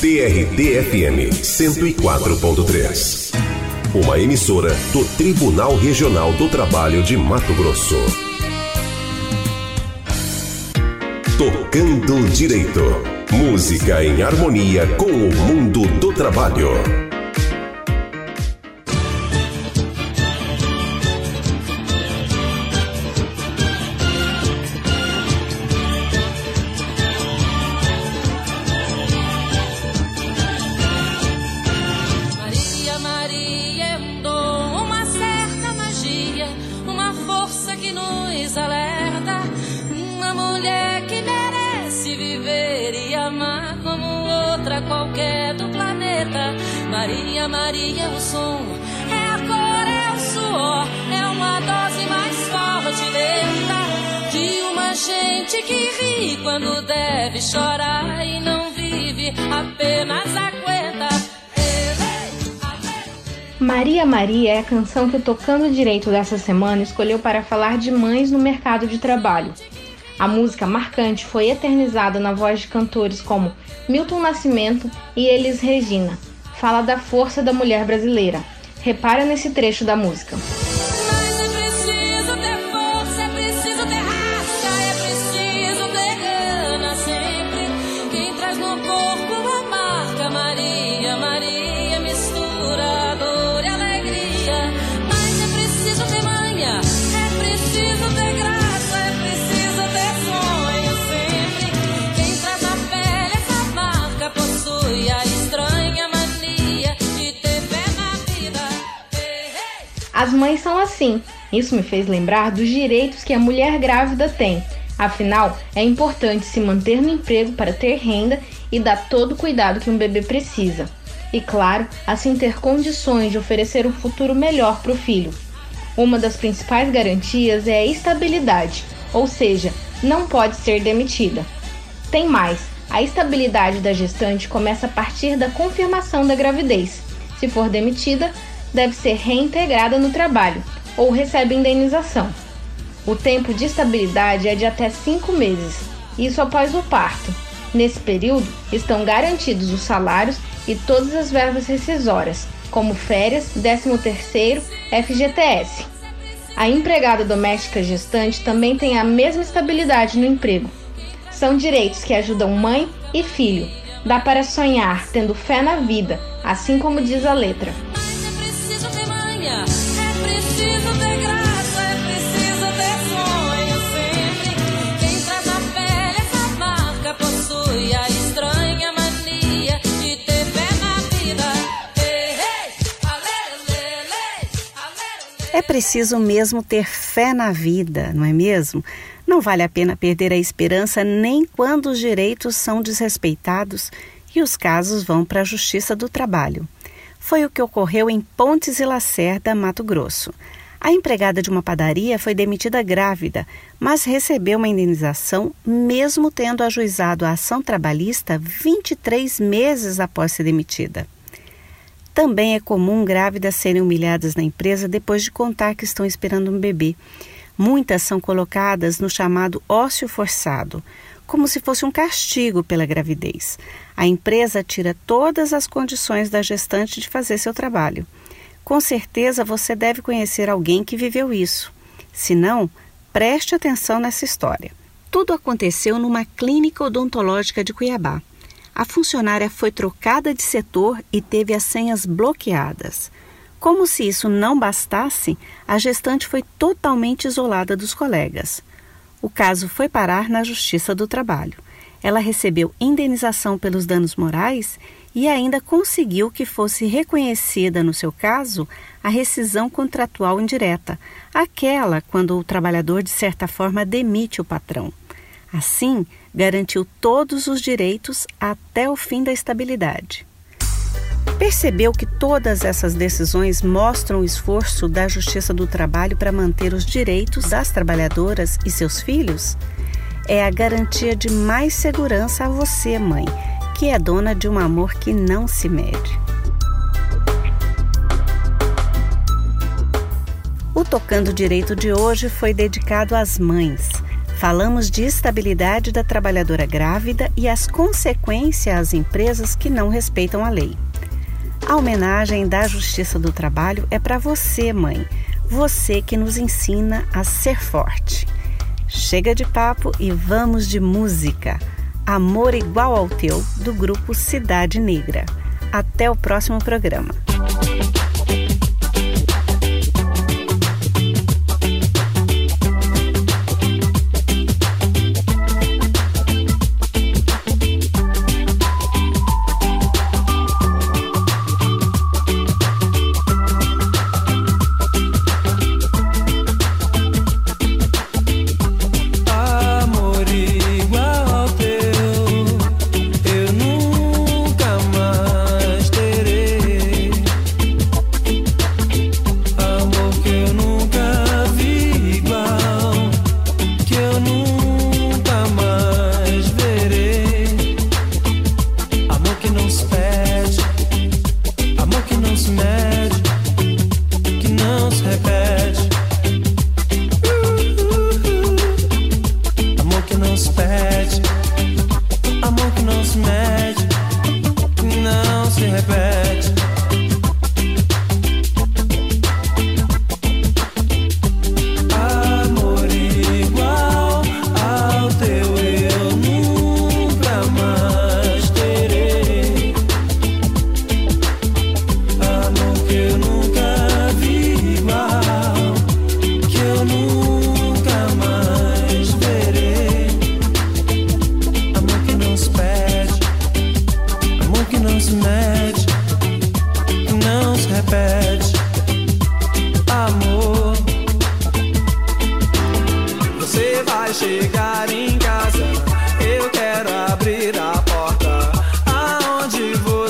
TRT-FM 104.3. Uma emissora do Tribunal Regional do Trabalho de Mato Grosso. Tocando Direito. Música em harmonia com o mundo do trabalho. Qualquer do planeta. Maria, Maria é o som, é a cor, é o suor, é uma dose mais forte lenta de uma gente que ri quando deve chorar e não vive, apenas aguenta. Maria Maria é a canção que o Tocando Direito dessa semana escolheu para falar de mães no mercado de trabalho. A música marcante foi eternizada na voz de cantores como Milton Nascimento e Elis Regina. Fala da força da mulher brasileira. Repara nesse trecho da música. As mães são assim. Isso me fez lembrar dos direitos que a mulher grávida tem. Afinal, é importante se manter no emprego para ter renda e dar todo o cuidado que um bebê precisa. E claro, assim ter condições de oferecer um futuro melhor para o filho. Uma das principais garantias é a estabilidade, ou seja, não pode ser demitida. Tem mais, a estabilidade da gestante começa a partir da confirmação da gravidez. Se for demitida, deve ser reintegrada no trabalho ou recebe indenização. O tempo de estabilidade é de até cinco meses, isso após o parto. Nesse período, estão garantidos os salários e todas as verbas rescisórias, como férias, 13º, FGTS. A empregada doméstica gestante também tem a mesma estabilidade no emprego. São direitos que ajudam mãe e filho. Dá para sonhar tendo fé na vida, assim como diz a letra. É. É preciso mesmo ter fé na vida, não é mesmo? Não vale a pena perder a esperança nem quando os direitos são desrespeitados e os casos vão para a Justiça do Trabalho. Foi o que ocorreu em Pontes e Lacerda, Mato Grosso. A empregada de uma padaria foi demitida grávida, mas recebeu uma indenização mesmo tendo ajuizado a ação trabalhista 23 meses após ser demitida. Também é comum grávidas serem humilhadas na empresa depois de contar que estão esperando um bebê. Muitas são colocadas no chamado ócio forçado, como se fosse um castigo pela gravidez. A empresa tira todas as condições da gestante de fazer seu trabalho. Com certeza você deve conhecer alguém que viveu isso. Se não, preste atenção nessa história. Tudo aconteceu numa clínica odontológica de Cuiabá. A funcionária foi trocada de setor e teve as senhas bloqueadas. Como se isso não bastasse, a gestante foi totalmente isolada dos colegas. O caso foi parar na Justiça do Trabalho. Ela recebeu indenização pelos danos morais e ainda conseguiu que fosse reconhecida, no seu caso, a rescisão contratual indireta, aquela quando o trabalhador, de certa forma, demite o patrão. Assim, garantiu todos os direitos até o fim da estabilidade. Percebeu que todas essas decisões mostram o esforço da Justiça do Trabalho para manter os direitos das trabalhadoras e seus filhos? É a garantia de mais segurança a você, mãe, que é dona de um amor que não se mede. O Tocando Direito de hoje foi dedicado às mães. Falamos de estabilidade da trabalhadora grávida e as consequências às empresas que não respeitam a lei. A homenagem da Justiça do Trabalho é para você, mãe, você que nos ensina a ser forte. Chega de papo e vamos de música. Amor Igual ao Teu, do grupo Cidade Negra. Até o próximo programa. space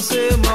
você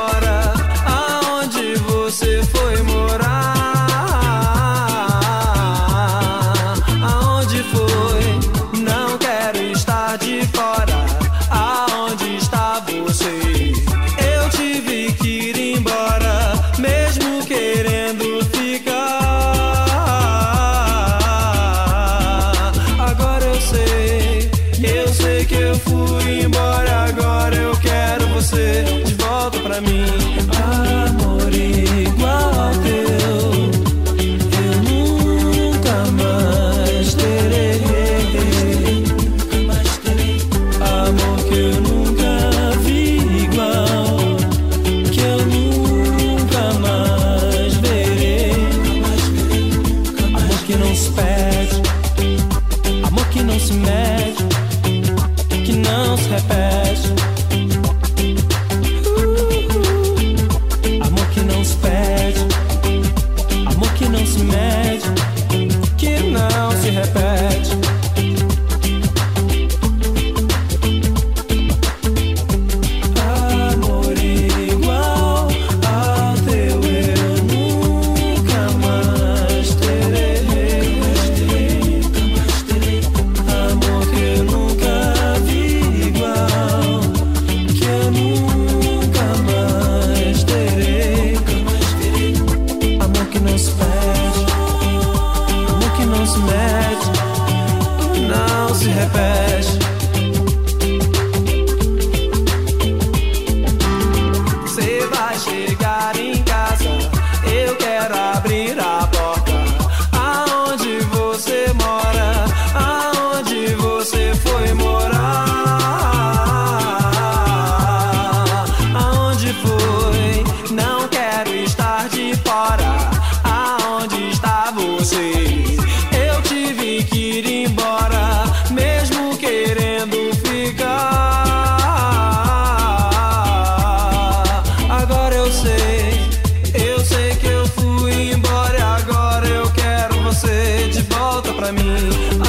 me.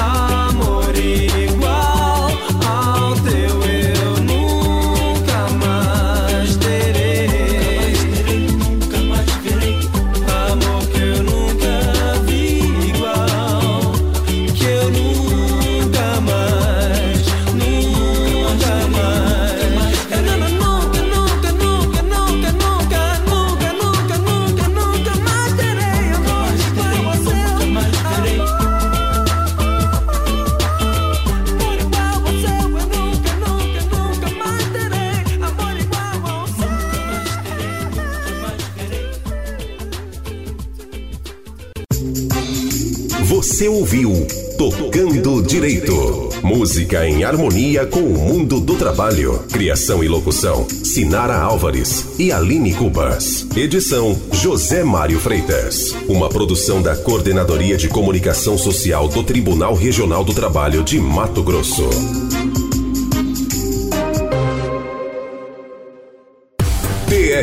Você ouviu Tocando Direito. Música em harmonia com o mundo do trabalho. Criação e locução: Sinara Álvares e Aline Cubas. Edição: José Mário Freitas. Uma produção da Coordenadoria de Comunicação Social do Tribunal Regional do Trabalho de Mato Grosso.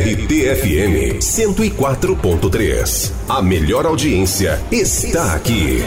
TRT-FM 104.3. A melhor audiência está aqui.